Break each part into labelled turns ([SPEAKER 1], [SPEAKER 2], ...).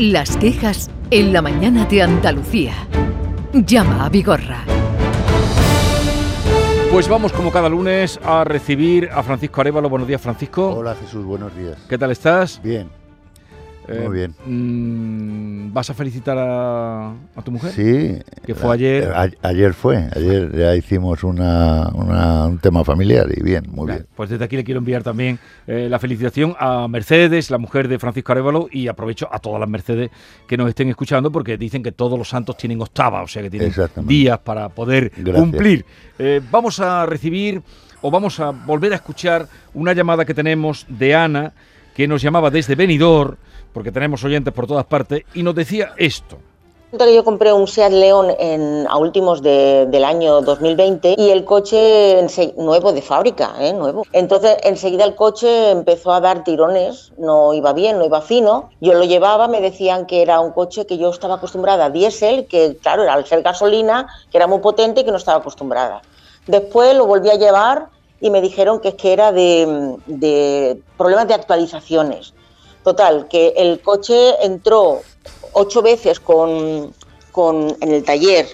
[SPEAKER 1] Las quejas en la mañana de Andalucía. Llama a Vigorra.
[SPEAKER 2] Pues vamos como cada lunes a recibir a Francisco Arevalo. Buenos días, Francisco.
[SPEAKER 3] Hola Jesús, buenos días.
[SPEAKER 2] ¿Qué tal estás?
[SPEAKER 3] Bien.
[SPEAKER 2] Eh,
[SPEAKER 3] Muy bien.
[SPEAKER 2] mm, ¿Vas a felicitar a, a tu mujer?
[SPEAKER 3] Sí.
[SPEAKER 2] Que fue ayer.
[SPEAKER 3] a- ayer fue, ayer ya hicimos una, una- un tema familiar y bien, muy bien.
[SPEAKER 2] Pues desde aquí le quiero enviar también eh, la felicitación a Mercedes, la mujer de Francisco Arevalo, y aprovecho a todas las Mercedes que nos estén escuchando porque dicen que todos los santos tienen octava, o sea que tienen días para poder
[SPEAKER 3] Gracias.
[SPEAKER 2] cumplir. Eh, vamos a recibir o vamos a volver a escuchar una llamada que tenemos de Ana, que nos llamaba desde Benidorm, porque tenemos oyentes por todas partes, y nos decía esto.
[SPEAKER 4] Yo compré un Seat León en, a últimos de- del año 2020 y el coche nuevo de fábrica, ¿eh? nuevo. Entonces enseguida el coche empezó a dar tirones, no iba bien, no iba fino. Yo lo llevaba, me decían que era un coche que yo estaba acostumbrada a diésel, que claro, era al ser gasolina, que era muy potente y que no estaba acostumbrada. Después lo volví a llevar y me dijeron que es que era de, de problemas de actualizaciones. Total, que el coche entró ocho veces con, con- en el taller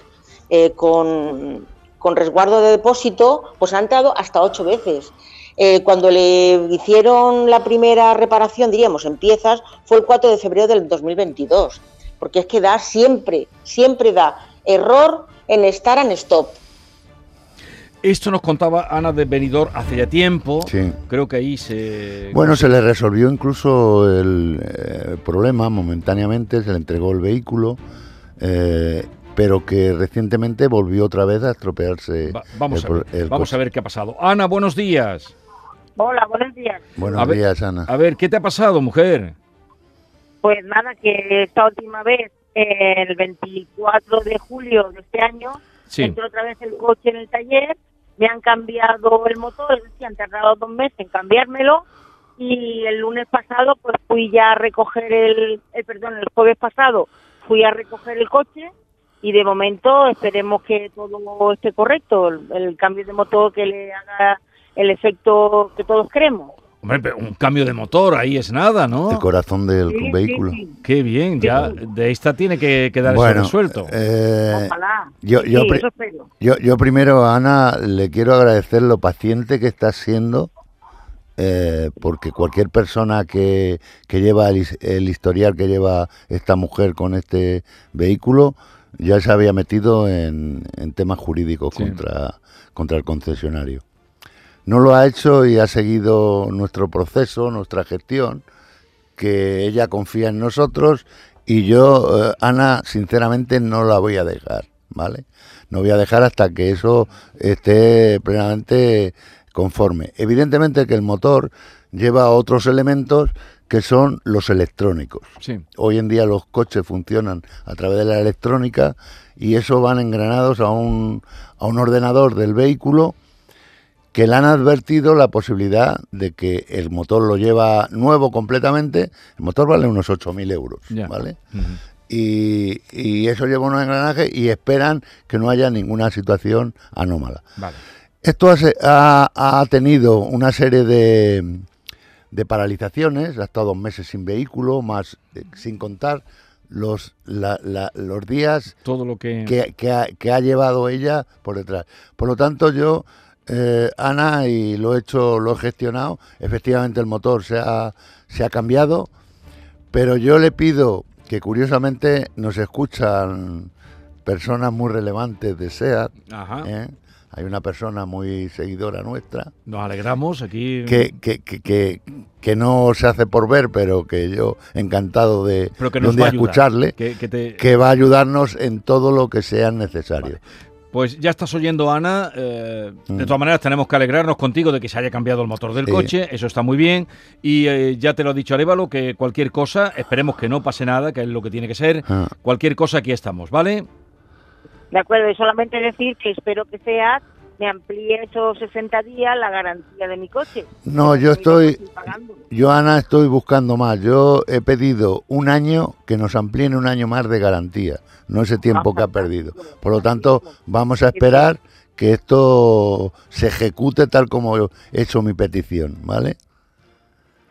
[SPEAKER 4] eh, con, con resguardo de depósito, pues ha entrado hasta ocho veces. Eh, cuando le hicieron la primera reparación, diríamos, en piezas, fue el 4 de febrero del 2022. Porque es que da siempre, siempre da error en estar en stop.
[SPEAKER 2] Esto nos contaba Ana de Benidorm hace ya tiempo.
[SPEAKER 3] Sí.
[SPEAKER 2] Creo que ahí se...
[SPEAKER 3] Bueno, se le resolvió incluso el eh, problema momentáneamente, se le entregó el vehículo, eh, pero que recientemente volvió otra vez a estropearse.
[SPEAKER 2] Va- vamos
[SPEAKER 3] el
[SPEAKER 2] a ver,
[SPEAKER 3] el
[SPEAKER 2] vamos a ver qué ha pasado. Ana, buenos días.
[SPEAKER 5] Hola, buenos días.
[SPEAKER 3] Buenos
[SPEAKER 2] A ver-
[SPEAKER 3] días, Ana.
[SPEAKER 2] A ver, ¿qué te ha pasado, mujer?
[SPEAKER 5] Pues nada, que esta última vez, el 24 de julio de este año,
[SPEAKER 2] Sí.
[SPEAKER 5] otra vez el coche en el taller, me han cambiado el motor, es decir, han tardado dos meses en cambiármelo y el lunes pasado pues fui ya a recoger el, el perdón, el jueves pasado fui a recoger el coche y de momento esperemos que todo esté correcto, el cambio de motor que le haga el efecto que todos queremos.
[SPEAKER 2] Hombre, pero un cambio de motor ahí es nada, ¿no?
[SPEAKER 3] El corazón del
[SPEAKER 5] Sí,
[SPEAKER 3] vehículo.
[SPEAKER 5] sí.
[SPEAKER 2] Qué bien, ya de esta tiene que quedar eso
[SPEAKER 3] Bueno,
[SPEAKER 2] resuelto.
[SPEAKER 3] eh,
[SPEAKER 5] Ojalá.
[SPEAKER 3] yo-
[SPEAKER 5] Sí,
[SPEAKER 3] yo
[SPEAKER 5] eso.
[SPEAKER 3] Yo, yo primero, Ana, le quiero agradecer lo paciente que estás siendo, eh, porque cualquier persona que, que lleva el, his- el historial que lleva esta mujer con este vehículo ya se había metido en, en temas jurídicos
[SPEAKER 2] Sí.
[SPEAKER 3] contra, contra el concesionario. No lo ha hecho y ha seguido nuestro proceso, nuestra gestión, que ella confía en nosotros y yo, eh, Ana, sinceramente no la voy a dejar, ¿vale? No voy a dejar hasta que eso esté plenamente conforme. Evidentemente que el motor lleva otros elementos que son los electrónicos.
[SPEAKER 2] Sí.
[SPEAKER 3] Hoy en día los coches funcionan a través de la electrónica y eso van engranados a un, a un ordenador del vehículo que le han advertido la posibilidad de que el motor lo lleva nuevo completamente. El motor vale unos 8.000 euros. ¿vale? Y, y eso lleva unos engranajes y esperan que no haya ninguna situación anómala.
[SPEAKER 2] Vale.
[SPEAKER 3] Esto ha, se- ha- ha tenido una serie de, de paralizaciones, ha estado dos meses sin vehículo, más eh, sin contar los, la- la- los días
[SPEAKER 2] Todo lo que...
[SPEAKER 3] que, que ha, que ha llevado ella por detrás. Por lo tanto, yo, eh, Ana, y lo he hecho, lo he gestionado, efectivamente el motor se ha, se ha cambiado, pero yo le pido que curiosamente nos escuchan personas muy relevantes de SEAT,
[SPEAKER 2] Ajá.
[SPEAKER 3] ¿eh? hay una persona muy seguidora nuestra,
[SPEAKER 2] Nos alegramos aquí.
[SPEAKER 3] que, que, que, que, que no se hace por ver, pero que yo encantado de,
[SPEAKER 2] pero que
[SPEAKER 3] de un día
[SPEAKER 2] ayudar,
[SPEAKER 3] escucharle,
[SPEAKER 2] te-
[SPEAKER 3] que va a ayudarnos en todo lo que sea necesario.
[SPEAKER 2] Pues ya estás oyendo, Ana. eh, De todas maneras, tenemos que alegrarnos contigo de que se haya cambiado el motor del
[SPEAKER 3] Sí.
[SPEAKER 2] coche. Eso está muy bien. Y eh, ya te lo ha dicho Arevalo, que cualquier cosa, esperemos que no pase nada, que es lo que tiene que ser.
[SPEAKER 3] Ah.
[SPEAKER 2] Cualquier cosa, aquí estamos, ¿vale?
[SPEAKER 5] De acuerdo, y solamente decir que espero que SEAT me amplíe esos 60 días la garantía de mi coche.
[SPEAKER 3] No, yo estoy, yo Ana estoy buscando más. Yo he pedido un año que nos amplíen un año más de garantía, no ese tiempo que ha perdido. Por lo tanto, vamos a esperar que esto se ejecute tal como he hecho mi petición, ¿vale?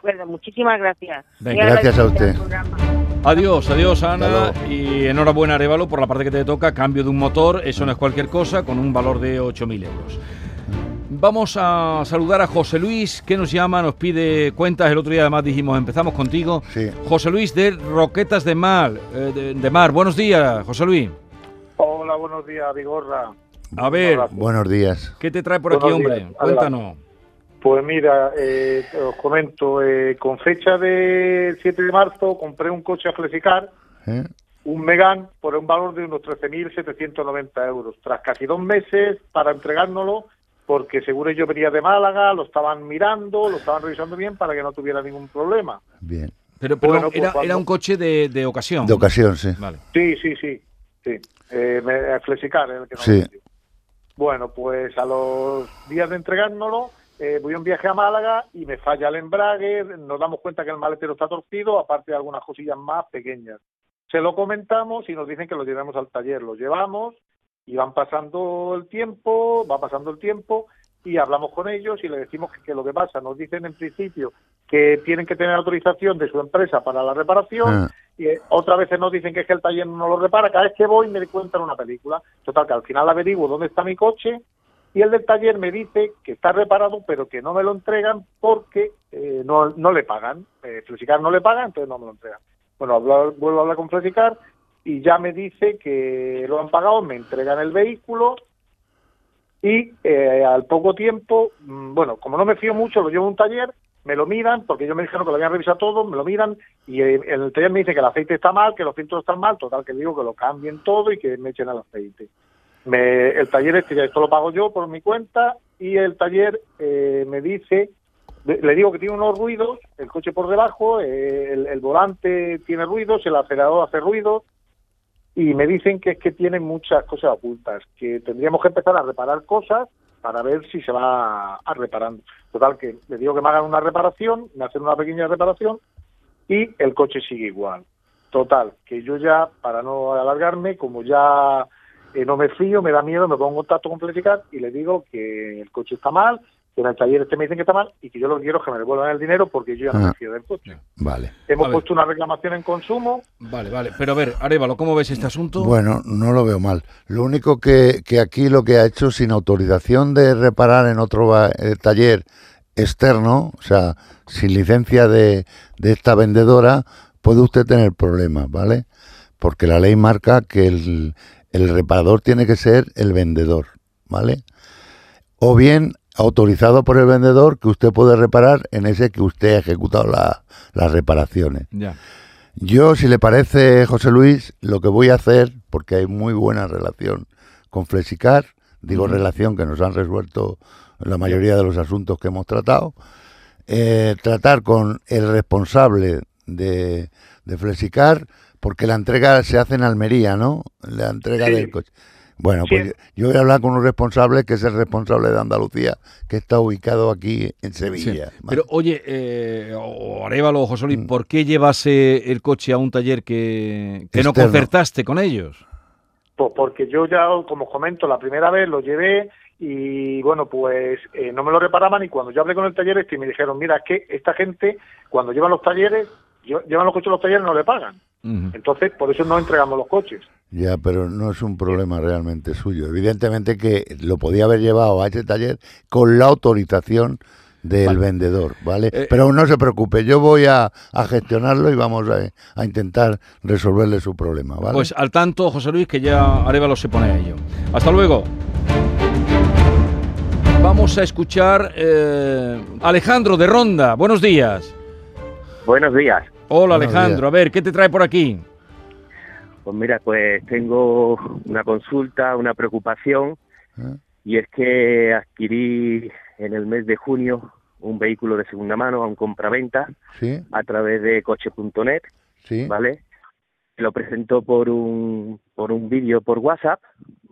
[SPEAKER 5] Acuerdo, muchísimas gracias.
[SPEAKER 2] Venga,
[SPEAKER 5] Muy
[SPEAKER 3] gracias a usted.
[SPEAKER 2] Adiós, adiós Ana y enhorabuena Arevalo por la parte que te toca, cambio de un motor, eso no es cualquier cosa, con un valor de 8.000 euros. Vamos a saludar a José Luis, que nos llama, nos pide cuentas. El otro día además dijimos, empezamos contigo.
[SPEAKER 3] Sí.
[SPEAKER 2] José Luis de Roquetas de Mar. eh, de, de Mar. Buenos días, José Luis.
[SPEAKER 6] Hola, buenos días, Vigorra.
[SPEAKER 2] A ver,
[SPEAKER 3] Buenos días.
[SPEAKER 2] ¿qué te trae por aquí, hombre? Cuéntanos.
[SPEAKER 6] Pues mira, eh, os comento, eh, con fecha de 7 de marzo compré un coche a Flexicar,
[SPEAKER 3] ¿eh?
[SPEAKER 6] un Megan, por un valor de unos 13.790 euros. Tras casi dos meses para entregárnoslo, porque seguro yo venía de Málaga, lo estaban mirando, lo estaban revisando bien para que no tuviera ningún problema.
[SPEAKER 3] Bien.
[SPEAKER 2] Pero,
[SPEAKER 6] Bueno, pues
[SPEAKER 2] era,
[SPEAKER 6] cuando-
[SPEAKER 2] era un coche de, de ocasión.
[SPEAKER 3] De ocasión, sí.
[SPEAKER 2] Vale.
[SPEAKER 6] Sí, sí, sí, sí. Eh, me- Flexicar, el que no
[SPEAKER 3] Sí.
[SPEAKER 6] Bueno, pues a los días de entregárnoslo, eh, voy a un viaje a Málaga y me falla el embrague, nos damos cuenta que el maletero está torcido, aparte de algunas cosillas más pequeñas. Se lo comentamos y nos dicen que lo llevemos al taller. Lo llevamos y van pasando el tiempo, va pasando el tiempo y hablamos con ellos y le decimos que, que lo que pasa, nos dicen en principio que tienen que tener autorización de su empresa para la reparación
[SPEAKER 3] Ah.
[SPEAKER 6] y eh, otras veces nos dicen que es que el taller no lo repara. Cada vez que voy me cuentan una película. Total, que al final averiguo dónde está mi coche y el del taller me dice que está reparado, pero que no me lo entregan porque eh, no, no le pagan. Eh, no le paga, entonces no me lo entregan. Bueno, vuelvo a hablar con Flexicar y ya me dice que lo han pagado, me entregan el vehículo y eh, al poco tiempo, mm, bueno, como no me fío mucho, lo llevo a un taller, me lo miran, porque ellos me dijeron que lo habían revisado todo, me lo miran y eh, el taller me dice que el aceite está mal, que los filtros están mal, total que digo que lo cambien todo y que me echen el aceite. Me- el taller este esto lo pago yo por mi cuenta y el taller eh, me dice, le digo que tiene unos ruidos, el coche por debajo, eh, el, el volante tiene ruidos, el acelerador hace ruidos y me dicen que es que tienen muchas cosas ocultas, que tendríamos que empezar a reparar cosas para ver si se va a reparando. Total, que le digo que me hagan una reparación, me hacen una pequeña reparación y el coche sigue igual. Total, que yo ya, para no alargarme, como ya eh, no me fío, me da miedo, me pongo en contacto con Flexicar y le digo que el coche está mal, que en el taller este me dicen que está mal y que yo lo que quiero es que me devuelvan el dinero porque yo ya no
[SPEAKER 3] Ah.
[SPEAKER 6] me fío del coche.
[SPEAKER 3] Vale.
[SPEAKER 6] Hemos
[SPEAKER 2] A ver.
[SPEAKER 6] puesto una reclamación en consumo
[SPEAKER 2] Vale, vale. Pero a ver, Arevalo, ¿cómo ves este asunto?
[SPEAKER 3] Bueno, no lo veo mal. Lo único que, que aquí lo que ha hecho sin autorización de reparar en otro eh, taller externo, o sea, sin licencia de, de esta vendedora, puede usted tener problemas, ¿vale? Porque la ley marca que el, el reparador tiene que ser el vendedor, ¿vale? O bien autorizado por el vendedor que usted puede reparar en ese que usted ha ejecutado la- las reparaciones.
[SPEAKER 2] Ya.
[SPEAKER 3] Yo, si le parece, José Luis, lo que voy a hacer, porque hay muy buena relación con Flexicar, digo relación que nos han resuelto la mayoría de los asuntos que hemos tratado, eh, tratar con el responsable de, de Flexicar, porque la entrega se hace en Almería, ¿no? La entrega
[SPEAKER 6] Sí.
[SPEAKER 3] del coche. Bueno,
[SPEAKER 6] Sí.
[SPEAKER 3] pues yo, yo voy a hablar con un responsable que es el responsable de Andalucía, que está ubicado aquí en Sevilla.
[SPEAKER 2] Sí. Pero oye, eh, Arevalo José Luis, ¿por qué llevase el coche a un taller que, que no concertaste con ellos?
[SPEAKER 6] Pues porque yo ya, como os comento, la primera vez lo llevé y bueno, pues eh, no me lo reparaban y cuando yo hablé con el taller este y me dijeron, mira, es que esta gente cuando llevan los talleres, lle- llevan los coches a los talleres no le pagan. Entonces, por eso no entregamos los coches.
[SPEAKER 3] Ya, pero no es un problema realmente suyo. Evidentemente que lo podía haber llevado a ese taller con la autorización del
[SPEAKER 2] Vale.
[SPEAKER 3] vendedor, ¿vale?
[SPEAKER 2] Eh,
[SPEAKER 3] pero no se preocupe, yo voy a, a gestionarlo y vamos a, a intentar resolverle su problema, ¿vale?
[SPEAKER 2] Pues al tanto, José Luis, que ya Arevalo se pone a ello. Hasta luego. Vamos a escuchar eh, Alejandro de Ronda. Buenos días.
[SPEAKER 7] Buenos días.
[SPEAKER 2] Hola
[SPEAKER 3] Buenos
[SPEAKER 2] Alejandro, a ver, ¿qué te trae por aquí?
[SPEAKER 7] Pues mira, pues tengo una consulta, una preocupación,
[SPEAKER 3] ¿Eh?
[SPEAKER 7] y es que adquirí en el mes de junio un vehículo de segunda mano a un compraventa
[SPEAKER 3] ¿Sí?
[SPEAKER 7] a través de coche.net,
[SPEAKER 3] ¿Sí?
[SPEAKER 7] ¿vale? Lo presentó por un, por un vídeo por WhatsApp,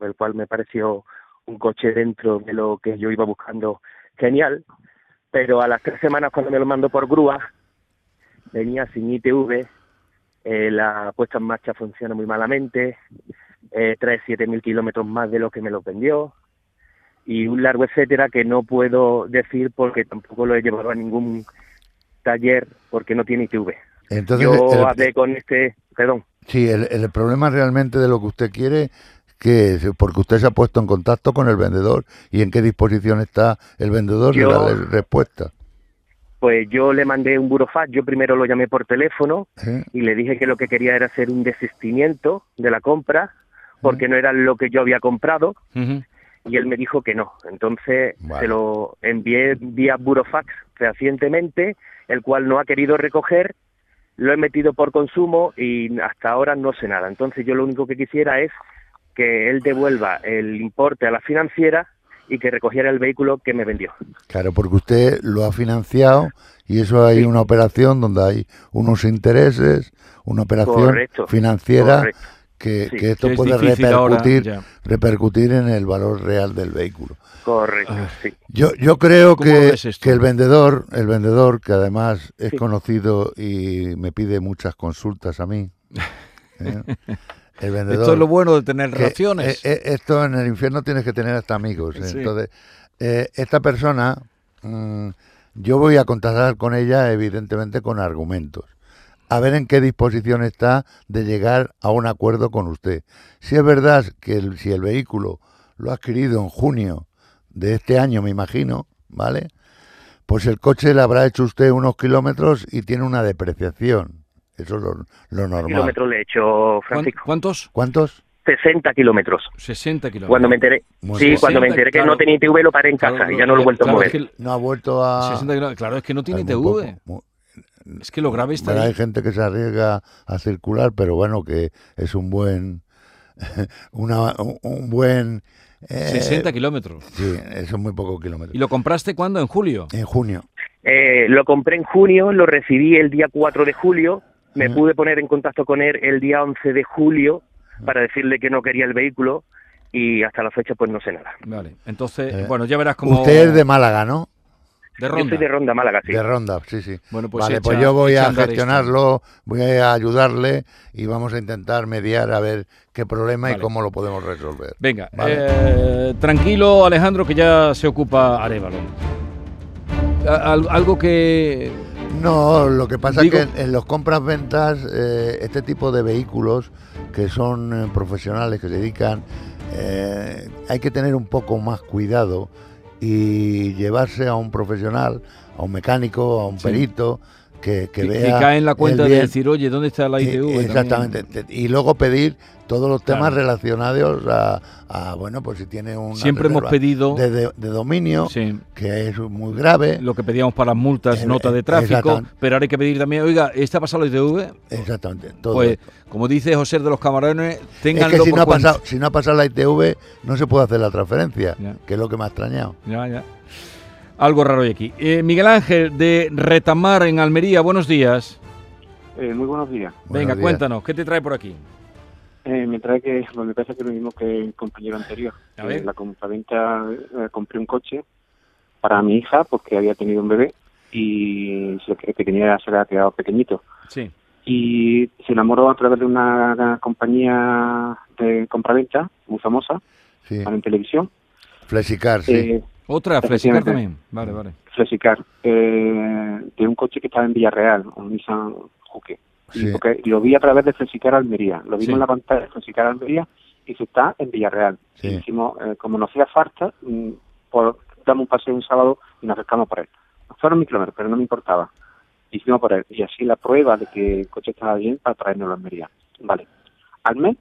[SPEAKER 7] el cual me pareció un coche dentro de lo que yo iba buscando genial, pero a las tres semanas cuando me lo mandó por grúa, venía sin ITV, eh, la puesta en marcha funciona muy malamente, eh, trae 7.000 kilómetros más de lo que me lo vendió, y un largo etcétera que no puedo decir porque tampoco lo he llevado a ningún taller porque no tiene ITV.
[SPEAKER 3] Entonces,
[SPEAKER 7] Yo
[SPEAKER 3] el-
[SPEAKER 7] hablé con este perdón.
[SPEAKER 3] Sí, el, el problema realmente de lo que usted quiere, que porque usted se ha puesto en contacto con el vendedor y en qué disposición está el vendedor
[SPEAKER 7] Yo-
[SPEAKER 3] de darle respuesta.
[SPEAKER 7] Pues yo le mandé un burofax, yo primero lo llamé por teléfono
[SPEAKER 3] ¿eh?
[SPEAKER 7] y le dije que lo que quería era hacer un desistimiento de la compra porque no era lo que yo había comprado y él me dijo que no. Entonces
[SPEAKER 3] Vale.
[SPEAKER 7] se lo envié vía burofax fehacientemente, el cual no ha querido recoger, lo he metido por consumo y hasta ahora no sé nada. Entonces yo lo único que quisiera es que él devuelva el importe a la financiera y que recogiera el vehículo que me vendió.
[SPEAKER 3] Claro, porque usted lo ha financiado y eso hay una operación donde hay unos intereses, una operación
[SPEAKER 7] Correcto,
[SPEAKER 3] financiera
[SPEAKER 7] correcto.
[SPEAKER 3] que,
[SPEAKER 7] Sí.
[SPEAKER 3] que esto
[SPEAKER 2] es
[SPEAKER 3] puede
[SPEAKER 2] ahora,
[SPEAKER 3] repercutir, repercutir en el valor real del vehículo.
[SPEAKER 7] Correcto,
[SPEAKER 2] Ah.
[SPEAKER 7] sí.
[SPEAKER 3] Yo, yo creo
[SPEAKER 2] ¿Cómo lo
[SPEAKER 3] que, que el vendedor, el vendedor que además es
[SPEAKER 7] Sí.
[SPEAKER 3] conocido y me pide muchas consultas a mí. ¿eh? El vendedor.
[SPEAKER 2] Esto es lo bueno de tener relaciones.
[SPEAKER 3] eh, eh, esto en el infierno tienes que tener hasta amigos.
[SPEAKER 2] Sí.
[SPEAKER 3] Entonces, eh, esta persona, mm, yo voy a contactar con ella, evidentemente, con argumentos. A ver en qué disposición está de llegar a un acuerdo con usted. Si es verdad que el- si el vehículo lo ha adquirido en junio de este año, me imagino, ¿vale? Pues el coche le habrá hecho usted unos kilómetros y tiene una depreciación. Eso es lo, lo normal.
[SPEAKER 7] Kilómetros le he hecho,
[SPEAKER 2] ¿Cuán-
[SPEAKER 7] Francisco.
[SPEAKER 2] ¿Cuántos?
[SPEAKER 3] ¿Cuántos?
[SPEAKER 7] 60 kilómetros.
[SPEAKER 2] 60 kilómetros.
[SPEAKER 7] Cuando me enteré,
[SPEAKER 3] Muy
[SPEAKER 7] sí,
[SPEAKER 3] bien.
[SPEAKER 7] cuando me
[SPEAKER 2] 60,
[SPEAKER 7] enteré que
[SPEAKER 2] claro.
[SPEAKER 7] no tenía ITV lo paré en
[SPEAKER 2] Claro,
[SPEAKER 7] casa y ya no lo he vuelto
[SPEAKER 2] claro,
[SPEAKER 7] a mover.
[SPEAKER 2] es que
[SPEAKER 3] No ha vuelto a...
[SPEAKER 2] 60 kilómetros. Claro, es que no tiene
[SPEAKER 3] Hay
[SPEAKER 2] ITV.
[SPEAKER 3] poco, muy-
[SPEAKER 2] Es que lo grave está
[SPEAKER 3] hay
[SPEAKER 2] ahí.
[SPEAKER 3] gente que se arriesga a circular, pero bueno, que es un buen, una, un, buen, eh,
[SPEAKER 2] 60 kilómetros.
[SPEAKER 3] sí, son muy pocos kilómetros.
[SPEAKER 2] ¿Y lo compraste cuándo? ¿En julio?
[SPEAKER 3] En junio,
[SPEAKER 7] Eh, lo compré en junio, lo recibí el día 4 de julio, me pude poner en contacto con él el día 11 de julio para decirle que no quería el vehículo y hasta la fecha pues no sé nada.
[SPEAKER 2] Vale. Entonces,
[SPEAKER 3] Eh,
[SPEAKER 2] bueno, ya verás cómo...
[SPEAKER 3] usted es de Málaga, ¿no?
[SPEAKER 2] de
[SPEAKER 7] Yo
[SPEAKER 2] Ronda.
[SPEAKER 7] soy de Ronda, Málaga, sí.
[SPEAKER 3] De Ronda, sí, sí.
[SPEAKER 2] Bueno, pues
[SPEAKER 3] vale,
[SPEAKER 2] echa-
[SPEAKER 3] pues yo voy a
[SPEAKER 2] esto.
[SPEAKER 3] gestionarlo, voy a ayudarle y vamos a intentar mediar a ver qué problema y cómo lo podemos resolver.
[SPEAKER 2] Venga,
[SPEAKER 3] Vale.
[SPEAKER 2] eh, tranquilo Alejandro, que ya se ocupa Arevalo. Algo que...
[SPEAKER 3] No, lo que pasa
[SPEAKER 2] Digo-
[SPEAKER 3] es que en, en los compras-ventas, eh, este tipo de vehículos que son eh, profesionales, que se dedican, eh, hay que tener un poco más cuidado y llevarse a un profesional, a un mecánico, a un
[SPEAKER 2] Sí.
[SPEAKER 3] perito, que, que
[SPEAKER 2] que,
[SPEAKER 3] vea.
[SPEAKER 2] que cae en la cuenta de decir, oye, ¿dónde está la ITV?
[SPEAKER 3] Exactamente. Te- Y luego pedir todos los temas
[SPEAKER 2] Claro.
[SPEAKER 3] relacionados a, a, bueno, pues si tiene una
[SPEAKER 2] Siempre hemos pedido
[SPEAKER 3] de, de- de dominio,
[SPEAKER 2] sí,
[SPEAKER 3] que es muy grave.
[SPEAKER 2] lo que pedíamos para las multas,
[SPEAKER 3] Eh,
[SPEAKER 2] nota de tráfico, pero ahora hay que pedir también, oiga, ¿esta ha pasado la ITV?
[SPEAKER 3] Exactamente. Todo
[SPEAKER 2] Pues,
[SPEAKER 3] esto.
[SPEAKER 2] como dice José de los Camarones,
[SPEAKER 3] Es
[SPEAKER 2] ténganlo
[SPEAKER 3] que si
[SPEAKER 2] por
[SPEAKER 3] no, ha
[SPEAKER 2] cuenta.
[SPEAKER 3] pasado, si no ha pasado la ITV, no se puede hacer la transferencia,
[SPEAKER 2] Ya.
[SPEAKER 3] que es lo que me ha extrañado.
[SPEAKER 2] Ya, ya. Algo raro hay aquí. Eh, Miguel Ángel, de Retamar, en Almería, buenos días.
[SPEAKER 8] Eh, muy buenos días.
[SPEAKER 3] Buenos
[SPEAKER 2] Venga,
[SPEAKER 3] días.
[SPEAKER 2] cuéntanos, ¿qué te trae por aquí?
[SPEAKER 8] Eh, me trae que, bueno, me parece que es lo mismo que el compañero anterior.
[SPEAKER 2] A
[SPEAKER 8] Eh,
[SPEAKER 2] ver.
[SPEAKER 8] la compraventa eh, compré un coche para mi hija porque había tenido un bebé y se, que tenía se le ha quedado pequeñito.
[SPEAKER 2] Sí.
[SPEAKER 8] Y se enamoró a través de una compañía de compraventa muy famosa
[SPEAKER 3] Sí.
[SPEAKER 8] en televisión,
[SPEAKER 3] Flexicar, sí.
[SPEAKER 8] eh,
[SPEAKER 2] Otra, Flexicar también. Vale, vale.
[SPEAKER 8] Flexicar, eh, de un coche que estaba en Villarreal, un Nissan Juque.
[SPEAKER 3] Sí.
[SPEAKER 8] porque lo vi a través de Flexicar Almería. Lo vimos
[SPEAKER 2] Sí.
[SPEAKER 8] en la pantalla de Flexicar Almería y se está en Villarreal.
[SPEAKER 3] Sí.
[SPEAKER 8] Y dijimos, eh, como nos hacía falta, mm, por, damos un paseo un sábado y nos acercamos por él. Fueron mil kilómetros, pero no me importaba. Hicimos por él. Y así la prueba de que el coche estaba bien para traernos a Almería. Vale. Al mes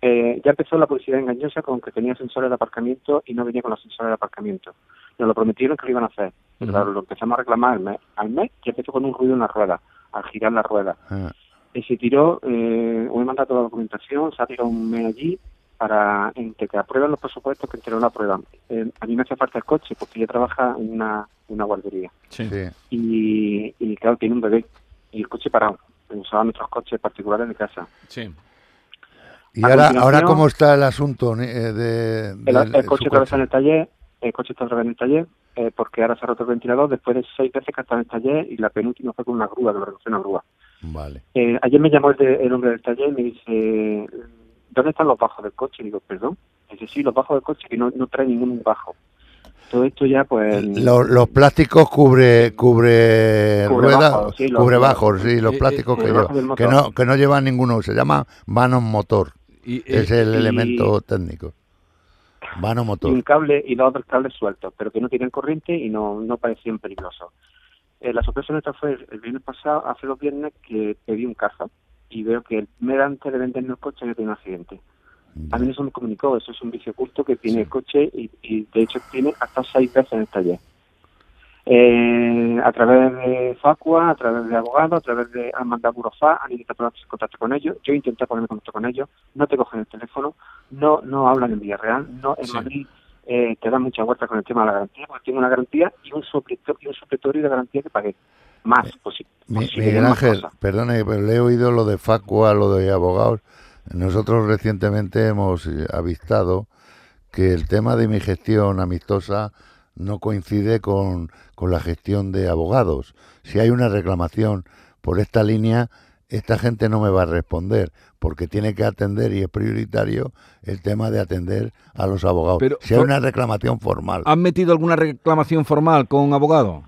[SPEAKER 8] eh, ya empezó la publicidad engañosa con que tenía sensores de aparcamiento y no venía con los sensores de aparcamiento. Nos lo prometieron que lo iban a hacer. Lo empezamos a reclamar al mes. Al mes ya empezó con un ruido en la rueda, al girar la rueda.
[SPEAKER 3] Ah,
[SPEAKER 8] Y se tiró, eh, me mandado toda la documentación, se ha tirado un mes allí para entre que aprueban los presupuestos que entre no la aprueban. Eh, a mí me hace falta el coche porque ella trabaja en una, una guardería.
[SPEAKER 2] Sí.
[SPEAKER 8] Y, y claro, tiene un bebé. Y el coche parado. Usaban otros coches particulares de casa.
[SPEAKER 2] sí.
[SPEAKER 3] ¿Y
[SPEAKER 8] A
[SPEAKER 3] ahora, ahora cómo está el asunto eh, de,
[SPEAKER 8] El, coche otra vez está en el taller, el coche está otra vez en el taller, eh, porque ahora se ha roto el ventilador después de seis veces que ha estado en el taller y la penúltima fue con una grúa, que lo recogió una grúa.
[SPEAKER 3] Vale.
[SPEAKER 8] Eh, ayer me llamó el, de- el hombre del taller y me dice, ¿dónde están los bajos del coche? Y digo, perdón. Dice, sí, los bajos del coche, que no, no trae ningún bajo. Todo esto ya, pues...
[SPEAKER 3] Los, los plásticos cubre cubre,
[SPEAKER 8] Cubre
[SPEAKER 3] ruedas,
[SPEAKER 8] bajos, sí, los-
[SPEAKER 3] cubre bajos, sí, los
[SPEAKER 2] Eh, eh,
[SPEAKER 3] plásticos
[SPEAKER 8] eh,
[SPEAKER 3] que, lleva- que no que no llevan ninguno, se llama vano motor,
[SPEAKER 2] Y, eh,
[SPEAKER 3] es el
[SPEAKER 8] y-
[SPEAKER 3] elemento técnico. Vano
[SPEAKER 8] y un cable y los otros cables sueltos, pero que no tienen corriente y no, no parecían peligrosos. Eh, la sorpresa nuestra fue el, viernes pasado, hace dos viernes, que pedí un caja y veo que el mes antes de venderme el coche había tenido un accidente. A mí eso me comunicó, eso es un vicio oculto que tiene el coche y, y de hecho tiene hasta seis veces en el taller. Eh, a través de Facua, a través de abogados, a través de han mandado Burofax, han intentado ponerse en contacto con ellos, yo intenté ponerme en contacto con ellos, no te cogen el teléfono, no no hablan en Villarreal, no en
[SPEAKER 2] Sí.
[SPEAKER 8] Madrid eh, te dan mucha vuelta con el tema de la garantía, porque tiene una garantía y un supletorio, y un supletorio de garantía que pagué. Más, sí.
[SPEAKER 3] Mi- Miguel Ángel, perdone, pero le he oído lo de Facua, lo de abogados. Nosotros recientemente hemos eh, avistado que el tema de mi gestión amistosa no coincide con, con la gestión de abogados. Si hay una reclamación por esta línea, esta gente no me va a responder porque tiene que atender y es prioritario el tema de atender a los abogados.
[SPEAKER 2] Pero
[SPEAKER 3] si hay una reclamación formal.
[SPEAKER 2] ¿Han metido alguna reclamación formal con abogado?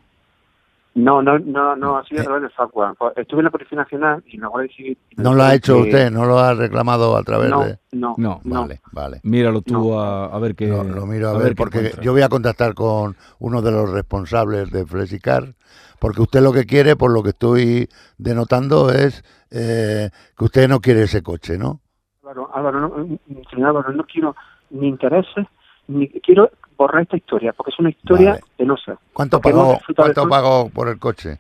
[SPEAKER 8] No, no, no, no, ha sido
[SPEAKER 3] Eh.
[SPEAKER 8] a través de Facua. Estuve en la Policía Nacional y la Guardia Civil...
[SPEAKER 3] ¿No lo ha hecho
[SPEAKER 8] que-
[SPEAKER 3] usted? ¿No lo ha reclamado a través
[SPEAKER 8] No,
[SPEAKER 3] de...?
[SPEAKER 8] no,
[SPEAKER 2] No,
[SPEAKER 8] no.
[SPEAKER 3] Vale, vale.
[SPEAKER 2] Míralo tú
[SPEAKER 8] No.
[SPEAKER 2] a, a ver qué.
[SPEAKER 3] Lo, lo miro a, ver, porque yo voy a contactar con uno de los responsables de Flexicar, porque usted lo que quiere, por lo que estoy denotando, es eh, que usted no quiere ese coche, ¿no?
[SPEAKER 8] Álvaro, Álvaro, no, mm, señor Álvaro, no quiero ni intereses, ni quiero borrar esta historia, porque es una historia
[SPEAKER 3] Vale.
[SPEAKER 8] penosa.
[SPEAKER 3] ¿Cuánto pagó, cuánto pagó por el coche?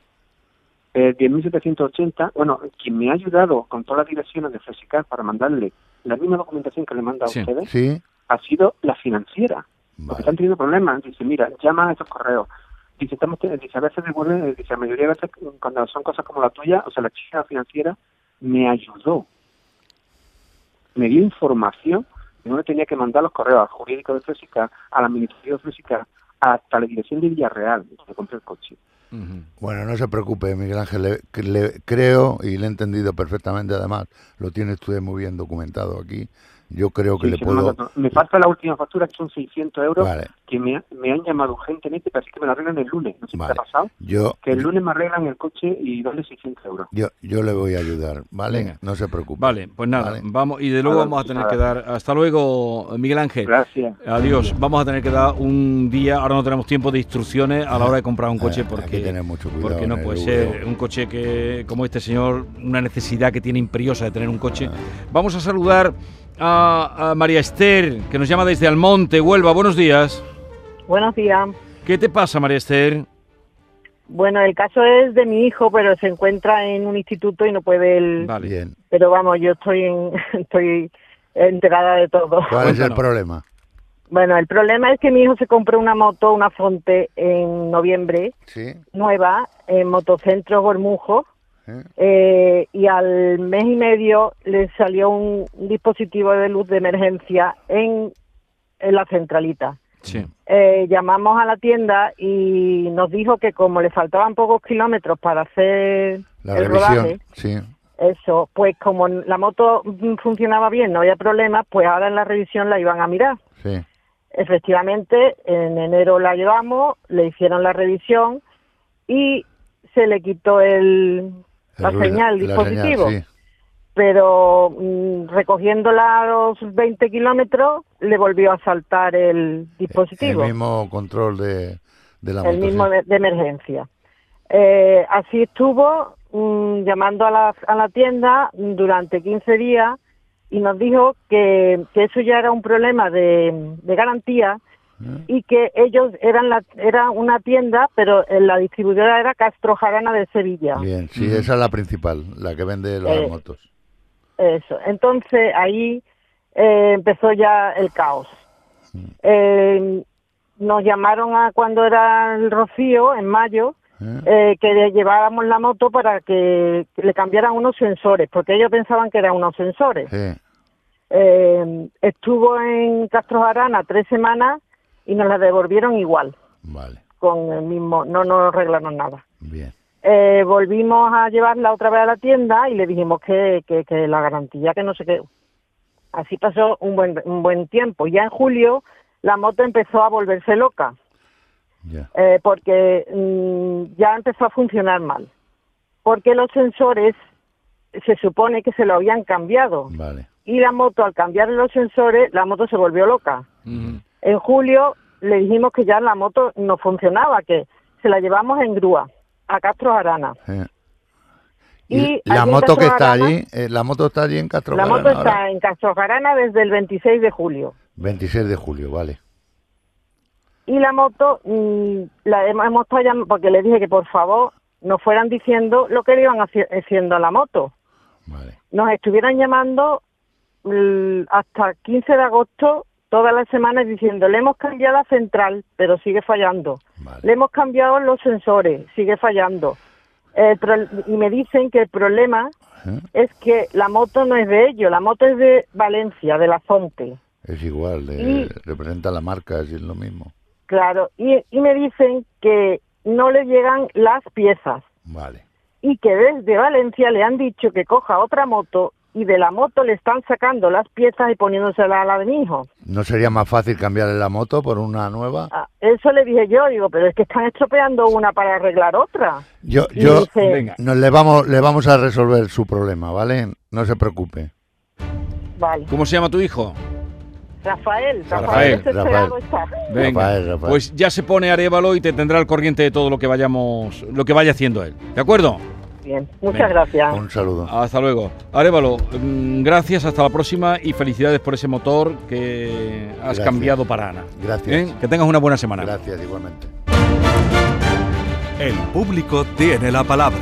[SPEAKER 8] Eh, 10.780, bueno, quien me ha ayudado con todas las direcciones de Flexicar para mandarle la misma documentación que le manda
[SPEAKER 2] Sí.
[SPEAKER 8] a ustedes,
[SPEAKER 3] Sí,
[SPEAKER 8] ha sido la financiera. Porque están teniendo problemas. Dice, mira, llama a estos correos. Dice, estamos, dice, a veces devuelven, dice, la mayoría de veces cuando son cosas como la tuya, o sea, la chica financiera me ayudó. Me dio información de dónde tenía que mandar los correos al jurídico de física, al administrativo de física, hasta la dirección de Villarreal, donde compré el coche.
[SPEAKER 3] Bueno, no se preocupe, Miguel Ángel, le, le creo y le he entendido perfectamente, además, lo tiene usted muy bien documentado aquí. Yo creo que
[SPEAKER 8] Sí,
[SPEAKER 3] le puedo...
[SPEAKER 8] Me falta la última factura, que son 600 euros,
[SPEAKER 3] Vale,
[SPEAKER 8] que me, me han llamado urgentemente para decir que me la arreglan el lunes. No sé
[SPEAKER 3] Vale.
[SPEAKER 8] qué ha pasado.
[SPEAKER 3] yo,
[SPEAKER 8] Que el lunes me arreglan el coche y darle 600 euros.
[SPEAKER 3] yo, yo le voy a ayudar, ¿vale?
[SPEAKER 2] Venga.
[SPEAKER 3] No se preocupe.
[SPEAKER 2] Vale, pues nada,
[SPEAKER 3] Vale.
[SPEAKER 2] vamos y de luego vamos a tener que dar. Hasta luego, Miguel Ángel.
[SPEAKER 8] Gracias.
[SPEAKER 2] Adiós. Vamos a tener que dar un día. Ahora no tenemos tiempo de instrucciones a la hora de comprar un coche
[SPEAKER 3] Eh, hay que
[SPEAKER 2] porque.
[SPEAKER 3] tener mucho cuidado
[SPEAKER 2] Porque no puede ser un coche que, como este señor, una necesidad que tiene imperiosa de tener un coche.
[SPEAKER 3] Ah.
[SPEAKER 2] Vamos a saludar a, a María Esther, que nos llama desde Almonte, Huelva. Buenos días.
[SPEAKER 5] Buenos días.
[SPEAKER 2] ¿Qué te pasa, María Esther?
[SPEAKER 5] Bueno, el caso es de mi hijo, pero se encuentra en un instituto y no puede él.
[SPEAKER 2] Vale.
[SPEAKER 3] Bien.
[SPEAKER 5] Pero vamos, yo estoy en, estoy enterada de todo.
[SPEAKER 3] ¿Cuál es el problema?
[SPEAKER 5] Bueno, el problema es que mi hijo se compró una moto, una Fonte, en noviembre,
[SPEAKER 3] Sí.
[SPEAKER 5] nueva, en Motocentro Gormujo,
[SPEAKER 3] ¿eh?
[SPEAKER 5] y al mes y medio le salió un dispositivo de luz de emergencia en, en la centralita.
[SPEAKER 2] Sí.
[SPEAKER 5] Eh, llamamos a la tienda y nos dijo que como le faltaban pocos kilómetros para hacer
[SPEAKER 3] La
[SPEAKER 5] el
[SPEAKER 3] revisión.
[SPEAKER 5] rodaje,
[SPEAKER 3] Sí.
[SPEAKER 5] eso, pues como la moto mm, funcionaba bien, no había problema, pues ahora en la revisión la iban a mirar.
[SPEAKER 3] Sí.
[SPEAKER 5] Efectivamente, en enero la llevamos, le hicieron la revisión y se le quitó el, la señal, el dispositivo.
[SPEAKER 3] señal, sí.
[SPEAKER 5] Pero mm, recogiéndola a los 20 kilómetros, le volvió a saltar el dispositivo
[SPEAKER 3] El mismo control de, de la
[SPEAKER 5] el mismo de emergencia. Eh, así estuvo mm, llamando a la, a la tienda durante 15 días y nos dijo que, que eso ya era un problema de, de garantía
[SPEAKER 3] ¿Eh?
[SPEAKER 5] y que ellos eran la, era una tienda, pero eh, la distribuidora era Castro Jarana de Sevilla.
[SPEAKER 3] Bien, sí, esa es la principal, la que vende las
[SPEAKER 5] Eh,
[SPEAKER 3] motos.
[SPEAKER 5] Eso. Entonces ahí eh, empezó ya el caos. Eh, nos llamaron a cuando era el rocío, en mayo,
[SPEAKER 3] ¿eh?
[SPEAKER 5] eh, que le lleváramos la moto para que, que le cambiaran unos sensores, porque ellos pensaban que eran unos sensores.
[SPEAKER 3] Sí.
[SPEAKER 5] Eh, estuvo en Castro Arana tres semanas y nos la devolvieron igual,
[SPEAKER 3] Vale,
[SPEAKER 5] con el mismo, no nos arreglaron nada.
[SPEAKER 3] bien.
[SPEAKER 5] Eh, volvimos a llevarla otra vez a la tienda y le dijimos que, que, que la garantía que no sé qué. Así pasó un buen, un buen tiempo. Ya en julio la moto empezó a volverse loca. Eh, porque mm, ya empezó a funcionar mal. Porque los sensores se supone que se lo habían cambiado.
[SPEAKER 3] Vale.
[SPEAKER 5] Y la moto, al cambiar los sensores, la moto se volvió loca. En julio le dijimos que ya la moto no funcionaba, que se la llevamos en grúa a Castro Arana.
[SPEAKER 3] Eh.
[SPEAKER 5] Y
[SPEAKER 3] la moto que está allí, eh, la moto está allí en Castro
[SPEAKER 5] La moto está
[SPEAKER 3] ahora.
[SPEAKER 5] en Castro Arana desde el 26 de julio.
[SPEAKER 3] 26 de julio, vale.
[SPEAKER 5] Y la moto, mm, la hemos estado llam- porque le dije que por favor nos fueran diciendo lo que le iban haci- haciendo a la moto.
[SPEAKER 3] Vale.
[SPEAKER 5] Nos estuvieran llamando mm, hasta 15 de agosto todas las semanas diciendo le hemos cambiado la central, pero sigue fallando. Le hemos cambiado los sensores, sigue fallando. Y me dicen que el problema es que la moto no es de ellos, la moto es de Valencia, de la Fonte.
[SPEAKER 3] Es igual, eh, representa la marca, es lo mismo.
[SPEAKER 5] Claro, y, y me dicen que no le llegan las piezas
[SPEAKER 3] Vale.
[SPEAKER 5] y que desde Valencia le han dicho que coja otra moto y de la moto le están sacando las piezas y poniéndosela a la de mi hijo.
[SPEAKER 3] ¿No sería más fácil cambiarle la moto por una nueva?
[SPEAKER 5] Ah, Eso le dije yo, digo, pero es que están estropeando una para arreglar otra.
[SPEAKER 3] Yo,
[SPEAKER 5] Y
[SPEAKER 3] yo,
[SPEAKER 5] dice-
[SPEAKER 3] nos le vamos, le vamos a resolver su problema, ¿vale? No se preocupe.
[SPEAKER 5] Vale.
[SPEAKER 2] ¿Cómo se llama tu hijo?
[SPEAKER 5] Rafael, Rafael,
[SPEAKER 2] Rafael,
[SPEAKER 5] desesperado
[SPEAKER 3] Rafael.
[SPEAKER 5] está.
[SPEAKER 2] Venga,
[SPEAKER 3] Rafael, Rafael.
[SPEAKER 2] pues ya se pone Arevalo y te tendrá al corriente de todo lo que vayamos, lo que vaya haciendo él. ¿De acuerdo?
[SPEAKER 5] Bien, muchas
[SPEAKER 2] Venga.
[SPEAKER 5] gracias.
[SPEAKER 3] Un saludo.
[SPEAKER 2] Hasta luego. Arevalo, mm, gracias, hasta la próxima y felicidades por ese motor que has
[SPEAKER 3] Gracias.
[SPEAKER 2] cambiado para Ana.
[SPEAKER 3] Gracias.
[SPEAKER 2] ¿Eh? Que tengas una buena semana.
[SPEAKER 3] Gracias, igualmente.
[SPEAKER 9] El público tiene la palabra.